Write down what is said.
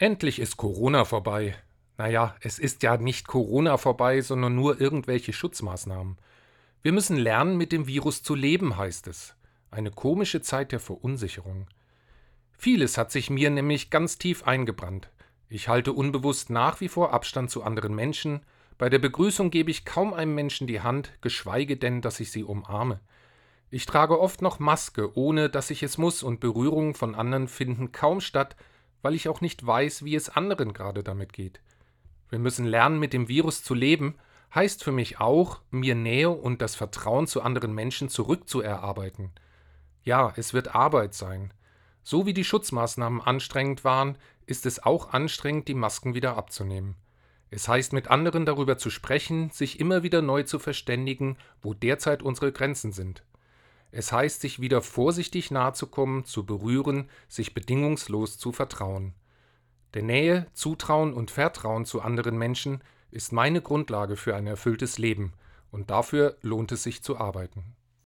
Endlich ist Corona vorbei. Naja, es ist ja nicht Corona vorbei, sondern nur irgendwelche Schutzmaßnahmen. Wir müssen lernen, mit dem Virus zu leben, heißt es. Eine komische Zeit der Verunsicherung. Vieles hat sich mir nämlich ganz tief eingebrannt. Ich halte unbewusst nach wie vor Abstand zu anderen Menschen. Bei der Begrüßung gebe ich kaum einem Menschen die Hand, geschweige denn, dass ich sie umarme. Ich trage oft noch Maske, ohne dass ich es muss, und Berührungen von anderen finden kaum statt, weil ich auch nicht weiß, wie es anderen gerade damit geht. Wir müssen lernen, mit dem Virus zu leben, heißt für mich auch, mir Nähe und das Vertrauen zu anderen Menschen zurückzuerarbeiten. Ja, es wird Arbeit sein. So wie die Schutzmaßnahmen anstrengend waren, ist es auch anstrengend, die Masken wieder abzunehmen. Es heißt, mit anderen darüber zu sprechen, sich immer wieder neu zu verständigen, wo derzeit unsere Grenzen sind. Es heißt, sich wieder vorsichtig nahezukommen, zu berühren, sich bedingungslos zu vertrauen. Der Nähe, Zutrauen und Vertrauen zu anderen Menschen ist meine Grundlage für ein erfülltes Leben, und dafür lohnt es sich zu arbeiten.